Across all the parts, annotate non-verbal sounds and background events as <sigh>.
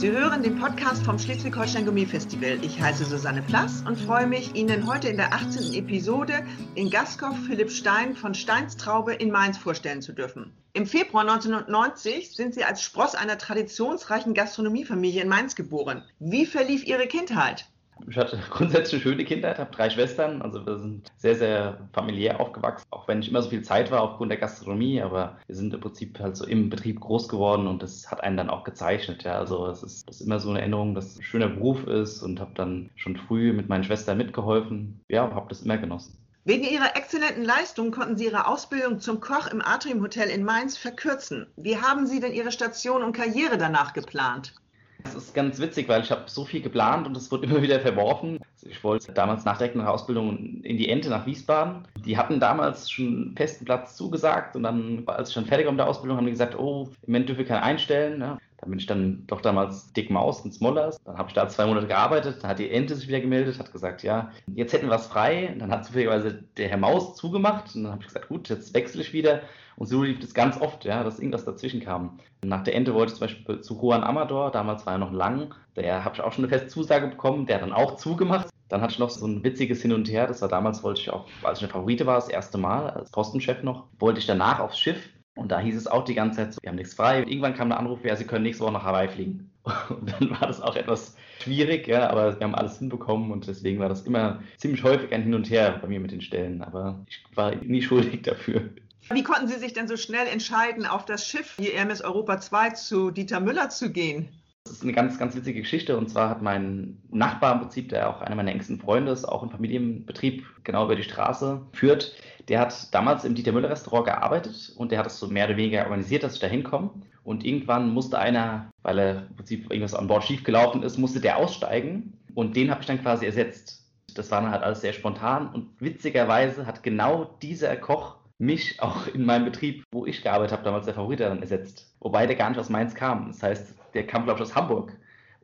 Sie hören den Podcast vom Schleswig-Holstein Gummi-Festival. Ich heiße Susanne Plass und freue mich, Ihnen heute in der 18. Episode in Gaskow Philipp Stein von Steins Traube in Mainz vorstellen zu dürfen. Im Februar 1990 sind Sie als Spross einer traditionsreichen Gastronomiefamilie in Mainz geboren. Wie verlief Ihre Kindheit? Ich hatte <laughs> grundsätzlich eine schöne Kindheit, habe drei Schwestern, also wir sind sehr, sehr familiär aufgewachsen, auch wenn nicht immer so viel Zeit war aufgrund der Gastronomie, aber wir sind im Prinzip halt so im Betrieb groß geworden und das hat einen dann auch gezeichnet. Ja. Also es ist, ist immer so eine Erinnerung, dass es ein schöner Beruf ist und habe dann schon früh mit meinen Schwestern mitgeholfen. Ja, habe das immer genossen. Wegen ihrer exzellenten Leistung konnten Sie Ihre Ausbildung zum Koch im Atrium Hotel in Mainz verkürzen. Wie haben Sie denn Ihre Station und Karriere danach geplant? Das ist ganz witzig, weil ich habe so viel geplant und es wurde <laughs> immer wieder verworfen. Ich wollte damals nach der Ausbildung in die Ente nach Wiesbaden. Die hatten damals schon einen festen Platz zugesagt und dann, als ich dann fertig war mit der Ausbildung, haben die gesagt, oh, im Moment dürfen wir keinen einstellen. Ja. Da bin ich dann doch damals Dick Maus und Smollers. Dann habe ich da zwei Monate gearbeitet. Dann hat die Ente sich wieder gemeldet, hat gesagt, ja, jetzt hätten wir was frei. Und dann hat zufälligerweise der Herr Maus zugemacht. Und dann habe ich gesagt, gut, jetzt wechsle ich wieder. Und so lief das ganz oft, ja, dass irgendwas dazwischen kam. Nach der Ente wollte ich zum Beispiel zu Juan Amador, damals war er noch lang. Der habe ich auch schon eine feste Zusage bekommen, der hat dann auch zugemacht. Dann hatte ich noch so ein witziges Hin und Her. Das war damals, wollte ich auch, als ich eine Favorite war, das erste Mal, als Postenchef noch, wollte ich danach aufs Schiff und da hieß es auch die ganze Zeit so, wir haben nichts frei. Irgendwann kam der Anruf, ja, Sie können nächste Woche nach Hawaii fliegen. <laughs> Und dann war das auch etwas schwierig, ja, aber wir haben alles hinbekommen und deswegen war das immer ziemlich häufig ein Hin und Her bei mir mit den Stellen. Aber ich war nie <laughs> schuldig dafür. Wie konnten Sie sich denn so schnell entscheiden, auf das Schiff die Hermes Europa 2 zu Dieter Müller zu gehen? Das ist eine ganz, ganz witzige Geschichte. Und zwar hat mein Nachbar im Prinzip, der auch einer meiner engsten Freunde ist, auch einen Familienbetrieb genau über die Straße führt, der hat damals im Dieter Müller Restaurant gearbeitet und der hat es so mehr oder weniger organisiert, dass ich da hinkomme. Und irgendwann musste einer, weil er im Prinzip irgendwas an Bord schiefgelaufen ist, musste der aussteigen. Und den habe ich dann quasi ersetzt. Das war dann halt alles sehr spontan. Und witzigerweise hat genau dieser Koch mich auch in meinem Betrieb, wo ich gearbeitet habe, damals der Favorit dann ersetzt. Wobei der gar nicht aus Mainz kam. Das heißt, der kam, glaube ich, aus Hamburg.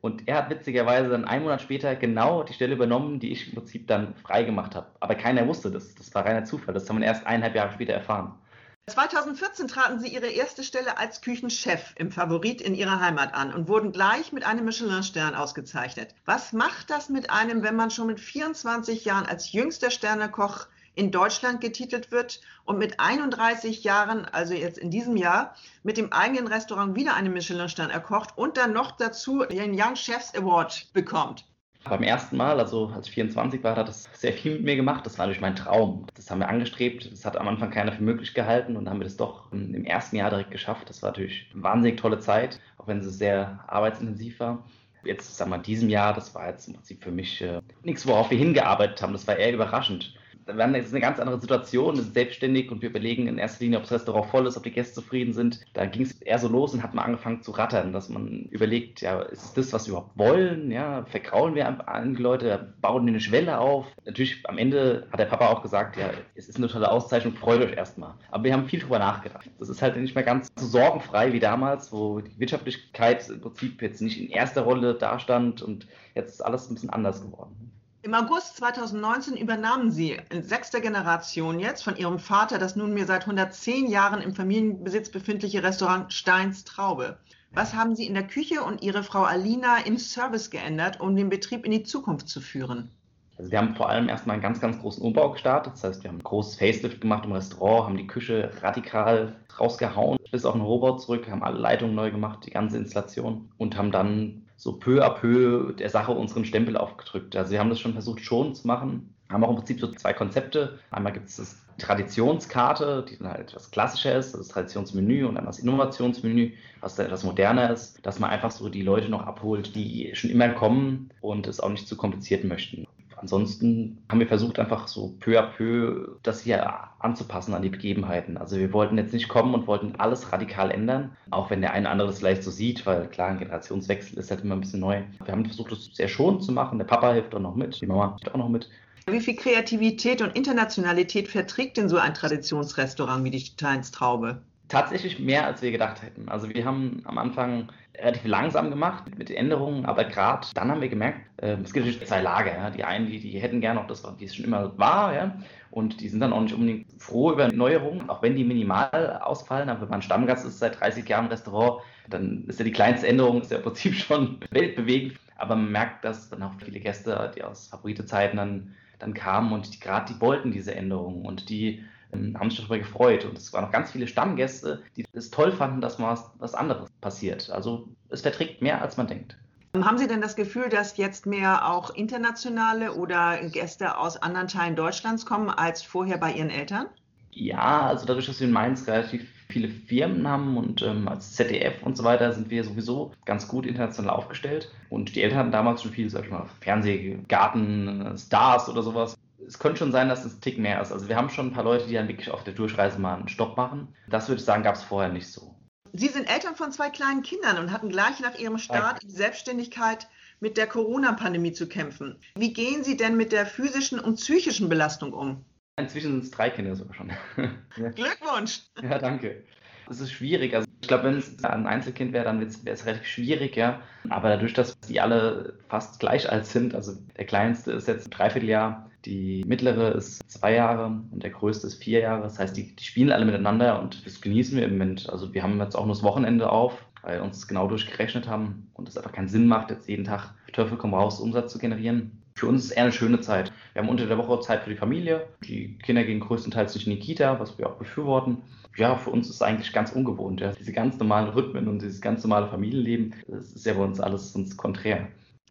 Und er hat witzigerweise dann einen Monat später genau die Stelle übernommen, die ich im Prinzip dann freigemacht habe. Aber keiner wusste das. Das war reiner Zufall. Das haben wir erst eineinhalb Jahre später erfahren. 2014 traten Sie Ihre erste Stelle als Küchenchef im Favorit in Ihrer Heimat an und wurden gleich mit einem Michelin-Stern ausgezeichnet. Was macht das mit einem, wenn man schon mit 24 Jahren als jüngster Sternekoch in Deutschland getitelt wird und mit 31 Jahren, also jetzt in diesem Jahr, mit dem eigenen Restaurant wieder einen Michelin-Stern erkocht und dann noch dazu den Young Chefs Award bekommt. Beim ersten Mal, also als ich 24 war, hat das sehr viel mit mir gemacht. Das war natürlich mein Traum. Das haben wir angestrebt. Das hat am Anfang keiner für möglich gehalten und dann haben wir das doch im ersten Jahr direkt geschafft. Das war natürlich eine wahnsinnig tolle Zeit, auch wenn es sehr arbeitsintensiv war jetzt, sagen wir, diesem Jahr, das war jetzt im Prinzip für mich äh, nichts, worauf wir hingearbeitet haben. Das war eher überraschend wir haben jetzt eine ganz andere Situation, wir sind selbstständig und wir überlegen in erster Linie, ob das Restaurant voll ist, ob die Gäste zufrieden sind. Da ging es eher so los und hat man angefangen zu rattern, dass man überlegt, ja, ist das, was wir überhaupt wollen? Ja, verkraulen wir einige Leute, bauen eine Schwelle auf? Natürlich, am Ende hat der Papa auch gesagt, ja, es ist eine tolle Auszeichnung, freut euch erstmal. Aber wir haben viel drüber nachgedacht. Das ist halt nicht mehr ganz so sorgenfrei wie damals, wo die Wirtschaftlichkeit im Prinzip jetzt nicht in erster Rolle dastand und jetzt ist alles ein bisschen anders geworden. Im August 2019 übernahmen Sie in sechster Generation jetzt von Ihrem Vater das nunmehr seit 110 Jahren im Familienbesitz befindliche Restaurant Steins Traube. Was haben Sie in der Küche und Ihre Frau Alina im Service geändert, um den Betrieb in die Zukunft zu führen? Also wir haben vor allem erstmal einen ganz, ganz großen Umbau gestartet. Das heißt, wir haben ein großes Facelift gemacht im Restaurant, haben die Küche radikal rausgehauen, bis auf den Rohbau zurück, haben alle Leitungen neu gemacht, die ganze Installation und haben dann so peu à peu der Sache unseren Stempel aufgedrückt. Also wir haben das schon versucht schon zu machen. Haben auch im Prinzip so zwei Konzepte. Einmal gibt es das Traditionskarte, die dann halt etwas klassischer ist, das Traditionsmenü und dann das Innovationsmenü, was dann etwas moderner ist, dass man einfach so die Leute noch abholt, die schon immer kommen und es auch nicht zu kompliziert möchten ansonsten haben wir versucht, einfach so peu à peu das hier anzupassen an die Begebenheiten. Also wir wollten jetzt nicht kommen und wollten alles radikal ändern, auch wenn der eine oder andere das vielleicht so sieht, weil klar, ein Generationswechsel ist halt immer ein bisschen neu. Wir haben versucht, das sehr schonend zu machen. Der Papa hilft auch noch mit, die Mama hilft auch noch mit. Wie viel Kreativität und Internationalität verträgt denn so ein Traditionsrestaurant wie die Steins Traube? Tatsächlich mehr, als wir gedacht hätten. Also wir haben am Anfang relativ langsam gemacht mit Änderungen, aber gerade dann haben wir gemerkt, äh, es gibt natürlich zwei Lager. Ja. Die einen, die, die hätten gerne noch das, wie es schon immer war, ja. Und die sind dann auch nicht unbedingt froh über Neuerungen, auch wenn die minimal ausfallen. Aber wenn man Stammgast ist seit 30 Jahren im Restaurant, dann ist ja die kleinste Änderung ist ja im Prinzip <laughs> schon weltbewegend. Aber man merkt, dass dann auch viele Gäste, die aus Favoritezeiten dann, dann kamen und die, gerade die wollten diese Änderungen und die haben sich darüber gefreut. Und es waren noch ganz viele Stammgäste, die es toll fanden, dass mal was, anderes passiert. Also es verträgt mehr, als man denkt. Haben Sie denn das Gefühl, dass jetzt mehr auch internationale oder Gäste aus anderen Teilen Deutschlands kommen als vorher bei Ihren Eltern? Ja, also dadurch, dass wir in Mainz relativ viele Firmen haben und ähm, als ZDF und so weiter sind wir sowieso ganz gut international aufgestellt. Und die Eltern hatten damals schon viel, sag ich mal, Fernsehgarten, Stars oder sowas es könnte schon sein, dass es ein Tick mehr ist. Also wir haben schon ein paar Leute, die dann wirklich auf der Durchreise mal einen Stopp machen. Das würde ich sagen, gab es vorher nicht so. Sie sind Eltern von zwei kleinen Kindern und hatten gleich nach Ihrem Start in die Selbstständigkeit mit der Corona-Pandemie zu kämpfen. Wie gehen Sie denn mit der physischen und psychischen Belastung um? Inzwischen sind es drei Kinder sogar schon. <laughs> Glückwunsch! Ja, danke. Es ist schwierig. Also ich glaube, wenn es ein Einzelkind wäre, dann wäre es relativ schwierig, ja. Aber dadurch, dass die alle fast gleich alt sind, also der kleinste ist jetzt ein Dreivierteljahr, die mittlere ist zwei Jahre und der größte ist vier Jahre. Das heißt, die, die spielen alle miteinander und das genießen wir im Moment. Also wir haben jetzt auch nur das Wochenende auf, weil uns genau durchgerechnet haben und es einfach keinen Sinn macht, jetzt jeden Tag Teufel komm raus Umsatz zu generieren. Für uns ist es eher eine schöne Zeit. Wir haben unter der Woche Zeit für die Familie. Die Kinder gehen größtenteils nicht in die Kita, was wir auch befürworten. Ja, für uns ist es eigentlich ganz ungewohnt. Ja. Diese ganz normalen Rhythmen und dieses ganz normale Familienleben, das ist ja bei uns alles sonst konträr.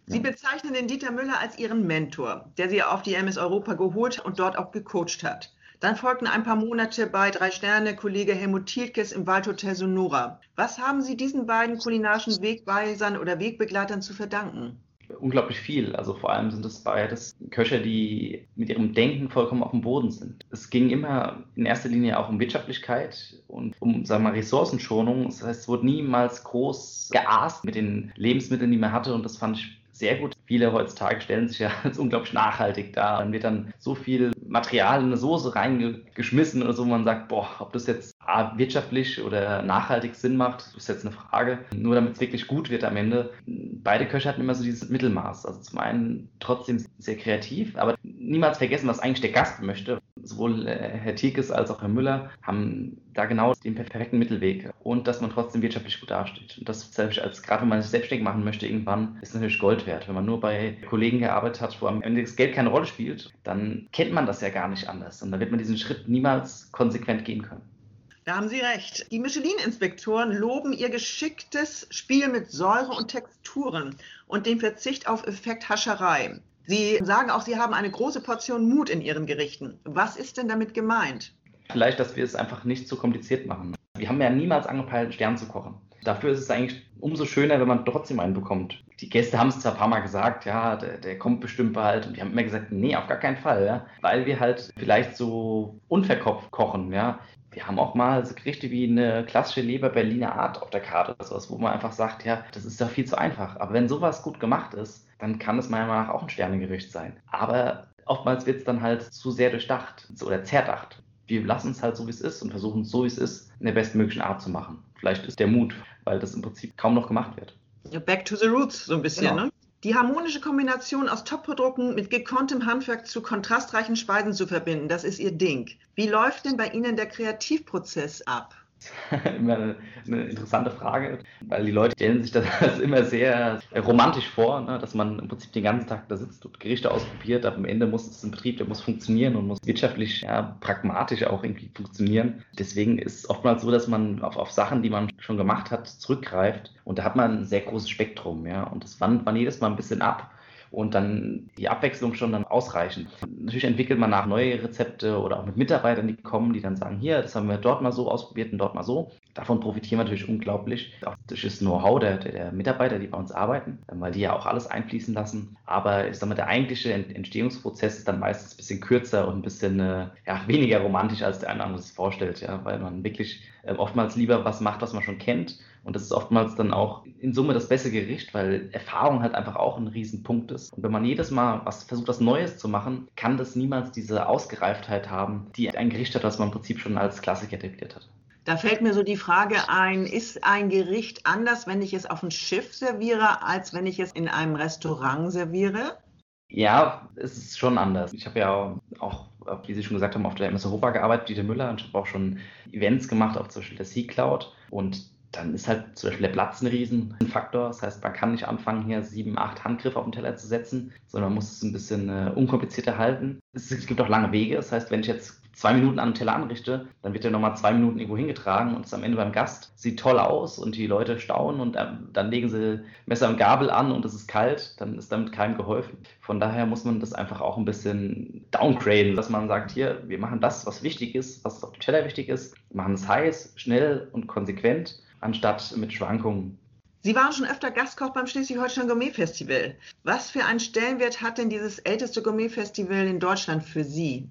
Sie bezeichnen den Dieter Müller als Ihren Mentor, der Sie auf die MS Europa geholt und dort auch gecoacht hat. Dann folgten ein paar Monate bei Drei Sterne Kollege Helmut Thielkes im Waldhotel Sonora. Was haben Sie diesen beiden kulinarischen Wegweisern oder Wegbegleitern zu verdanken? unglaublich viel. Also vor allem sind es beides Köche, die mit ihrem Denken vollkommen auf dem Boden sind. Es ging immer in erster Linie auch um Wirtschaftlichkeit und um, sagen wir mal, Ressourcenschonung. Das heißt, es wurde niemals groß geaßt mit den Lebensmitteln, die man hatte und das fand ich sehr gut. Viele heutzutage stellen sich ja <laughs> als unglaublich nachhaltig dar. Dann wird dann so viel Material in eine Soße reingeschmissen oder so, man sagt, boah, ob das jetzt wirtschaftlich oder nachhaltig Sinn macht, ist jetzt eine Frage. Nur damit es wirklich gut wird am Ende. Beide Köche hatten immer so dieses Mittelmaß. Also zum einen trotzdem sehr kreativ, aber niemals vergessen, was eigentlich der Gast möchte. Sowohl äh, Herr Tierkes als auch Herr Müller haben da genau den perfekten Mittelweg und dass man trotzdem wirtschaftlich gut dasteht. Und das als gerade wenn man sich selbstständig machen möchte, irgendwann ist natürlich Gold wert. Wenn man nur bei Kollegen gearbeitet hat, wo am Ende das Geld keine Rolle spielt, dann kennt man das ja gar nicht anders. Und dann wird man diesen Schritt niemals konsequent gehen können. Da haben Sie recht. Die Michelin-Inspektoren loben ihr geschicktes Spiel mit Säure und Texturen und den Verzicht auf Effekthascherei. Sie sagen auch, Sie haben eine große Portion Mut in Ihren Gerichten. Was ist denn damit gemeint? Vielleicht, dass wir es einfach nicht so kompliziert machen. Wir haben ja niemals angepeilt, Stern zu kochen. Dafür ist es eigentlich umso schöner, wenn man trotzdem einen bekommt. Die Gäste haben es zwar ein paar Mal gesagt, ja, der, der kommt bestimmt bald. Und die haben immer gesagt, nee, auf gar keinen Fall, ja. Weil wir halt vielleicht so unverkopft kochen, ja wir haben auch mal so Gerichte wie eine klassische Leber Berliner Art auf der Karte, sowas, wo man einfach sagt, ja, das ist doch viel zu einfach. Aber wenn sowas gut gemacht ist, dann kann es meiner Meinung nach auch ein Sternegericht sein. Aber oftmals wird es dann halt zu sehr durchdacht oder zerdacht. Wir lassen es halt so, wie es ist und versuchen es so, wie es ist, in der bestmöglichen Art zu machen. Vielleicht ist der Mut, weil das im Prinzip kaum noch gemacht wird. Back to the roots, so ein bisschen, genau. ne? Die harmonische Kombination aus Top-Produkten mit gekonntem Handwerk zu kontrastreichen Speisen zu verbinden, das ist Ihr Ding. Wie läuft denn bei Ihnen der Kreativprozess ab? <laughs> immer eine, eine, interessante Frage, weil die Leute stellen sich <laughs> das immer sehr romantisch vor, ne, dass man im Prinzip den ganzen Tag da sitzt und Gerichte ausprobiert, aber am Ende muss es im Betrieb, der muss funktionieren und muss wirtschaftlich, ja, pragmatisch auch irgendwie funktionieren. Deswegen ist es oftmals so, dass man auf, auf Sachen, die man schon gemacht hat, zurückgreift und da hat man ein sehr großes Spektrum, ja, und das wandert man jedes Mal ein bisschen ab und dann die Abwechslung schon dann ausreichend. Natürlich entwickelt man nach neue Rezepte oder auch mit Mitarbeitern, die kommen, die dann sagen, hier, das haben wir dort mal so ausprobiert und dort mal so. Davon profitieren wir natürlich unglaublich. Auch durch das Know-how der, der, Mitarbeiter, die bei uns arbeiten, weil die ja auch alles einfließen lassen. Aber ich sag mal, der eigentliche Entstehungsprozess ist dann meistens ein bisschen kürzer und ein bisschen äh, ja, weniger romantisch, als der eine andere sich vorstellt, ja, weil man wirklich äh, oftmals lieber was macht, was man schon kennt und das ist oftmals dann auch in Summe das beste Gericht, weil Erfahrung halt einfach auch ein Riesenpunkt ist. Und wenn man jedes Mal was versucht, was Neues zu machen, kann das niemals diese Ausgereiftheit haben, die ein Gericht hat, was man im Prinzip schon als Klassiker etabliert hat. Da fällt mir so die Frage ein, ist ein Gericht anders, wenn ich es auf dem Schiff serviere, als wenn ich es in einem Restaurant serviere? Ja, es ist schon anders. Ich habe ja auch, wie Sie schon gesagt haben, auf der MS Europa gearbeitet, Dieter Müller, und ich habe auch schon Events gemacht, auch zum Beispiel der Sea Cloud. Und dann ist halt zum Beispiel der Platz ein Riesenfaktor. Das heißt, man kann nicht anfangen, hier sieben, acht Handgriffe auf den Teller zu setzen, sondern man muss es ein bisschen äh, unkomplizierter halten. Es, es, gibt auch lange Wege. Das heißt, wenn ich jetzt zwei Minuten an einem Teller anrichte, dann wird er nochmal zwei Minuten irgendwo hingetragen und ist am Ende beim Gast. Sieht toll aus und die Leute staunen und ähm, dann legen sie Messer und Gabel an und es ist kalt, dann ist damit keinem geholfen. Von daher muss man das einfach auch ein bisschen downgraden, dass man sagt, hier, wir machen das, was wichtig ist, was auf dem Teller wichtig ist, machen es heiß, schnell und konsequent, anstatt mit Schwankungen. Sie waren schon öfter Gastkoch beim Schleswig-Holstein Gourmet Festival. Was für einen Stellenwert hat denn dieses älteste Gourmet Festival in Deutschland für Sie?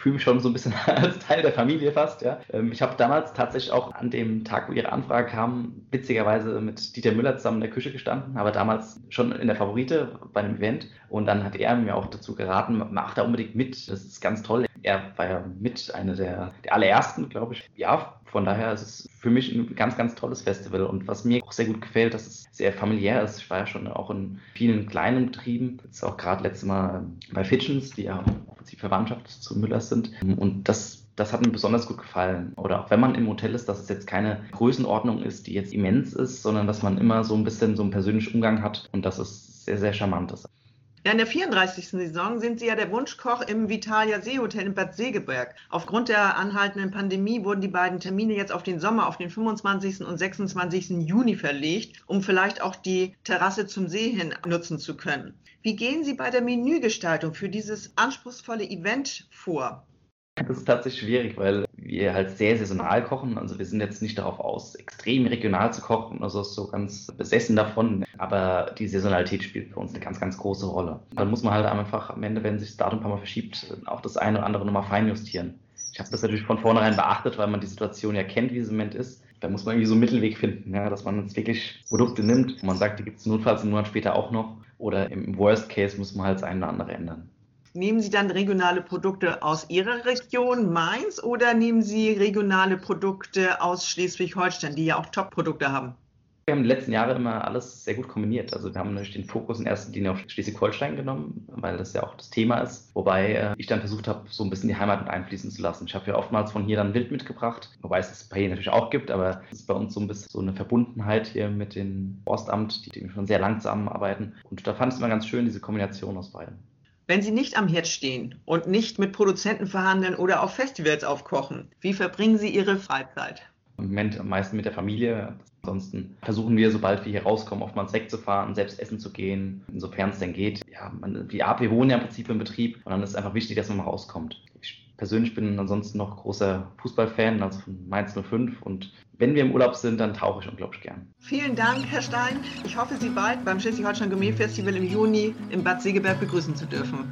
Fühle mich schon so ein bisschen <laughs> als Teil der Familie fast. Ja. Ähm, ich habe damals tatsächlich auch an dem Tag, wo Ihre Anfrage kam, witzigerweise mit Dieter Müller zusammen in der Küche gestanden, aber damals schon in der Favorite bei einem Event. Und dann hat er mir auch dazu geraten, mach da unbedingt mit, das ist ganz toll. Er war ja mit einer der, der allerersten, glaube ich. Ja, von daher ist es für mich ein ganz, ganz tolles Festival. Und was mir auch sehr gut gefällt, dass es sehr familiär ist. Ich war ja schon auch in vielen kleinen Betrieben. Jetzt auch gerade letztes Mal bei Fitchens, die ja Prinzip Verwandtschaft zu Müllers sind. Und das das hat mir besonders gut gefallen. Oder auch wenn man im Hotel ist, dass es jetzt keine Größenordnung ist, die jetzt immens ist, sondern dass man immer so ein bisschen so einen persönlichen Umgang hat und dass es sehr, sehr charmant ist. Ja, in der 34. Saison sind Sie ja der Wunschkoch im Vitalia Seehotel in Bad Segeberg. Aufgrund der anhaltenden Pandemie wurden die beiden Termine jetzt auf den Sommer, auf den 25. und 26. Juni verlegt, um vielleicht auch die Terrasse zum See hin nutzen zu können. Wie gehen Sie bei der Menügestaltung für dieses anspruchsvolle Event vor? Das ist tatsächlich schwierig, weil wir halt sehr saisonal kochen. Also wir sind jetzt nicht darauf aus, extrem regional zu kochen, also so ganz besessen davon. Aber die Saisonalität spielt für uns eine ganz, ganz große Rolle. Dann muss man halt einfach am Ende, wenn sich das Datum ein paar Mal verschiebt, auch das eine oder andere nochmal feinjustieren. Ich habe das natürlich von vornherein beachtet, weil man die Situation ja kennt, wie es im Moment ist. Da muss man irgendwie so einen Mittelweg finden, ja, dass man jetzt wirklich Produkte nimmt. Und man sagt, die gibt es notfalls einen Monat später auch noch. Oder im Worst Case muss man halt das eine oder andere ändern. Nehmen Sie dann regionale Produkte aus Ihrer Region, Mainz, oder nehmen Sie regionale Produkte aus Schleswig-Holstein, die ja auch Top-Produkte haben? Wir haben die letzten Jahre immer alles sehr gut kombiniert. Also wir haben natürlich den Fokus in erster Linie auf Schleswig-Holstein genommen, weil das ja auch das Thema ist. Wobei äh, ich dann versucht habe, so ein bisschen die Heimat mit einfließen zu lassen. Ich habe ja oftmals von hier dann Wild mitgebracht, wobei es es bei hier natürlich auch gibt, aber es ist bei uns so ein bisschen so eine Verbundenheit hier mit dem Forstamt, die, die schon sehr lang zusammenarbeiten. Und da fand ich es immer ganz schön, diese Kombination aus beiden. Wenn Sie nicht am Herd stehen und nicht mit Produzenten verhandeln oder auf Festivals aufkochen, wie verbringen Sie Ihre Freizeit? Im Moment am meisten mit der Familie. Ansonsten versuchen wir, sobald wir hier rauskommen, oftmals wegzufahren, selbst essen zu gehen, insofern es denn geht. Ja, man, die, wir wohnen ja im Prinzip im Betrieb und dann ist es einfach wichtig, dass man mal rauskommt. Ich persönlich bin ansonsten noch großer Fußballfan, also von Mainz 05 und wenn wir im Urlaub sind, dann tauche ich unglaublich gern. Vielen Dank, Herr Stein. Ich hoffe, Sie bald beim Schleswig-Holstein Gourmet Festival im Juni in Bad Segeberg begrüßen zu dürfen.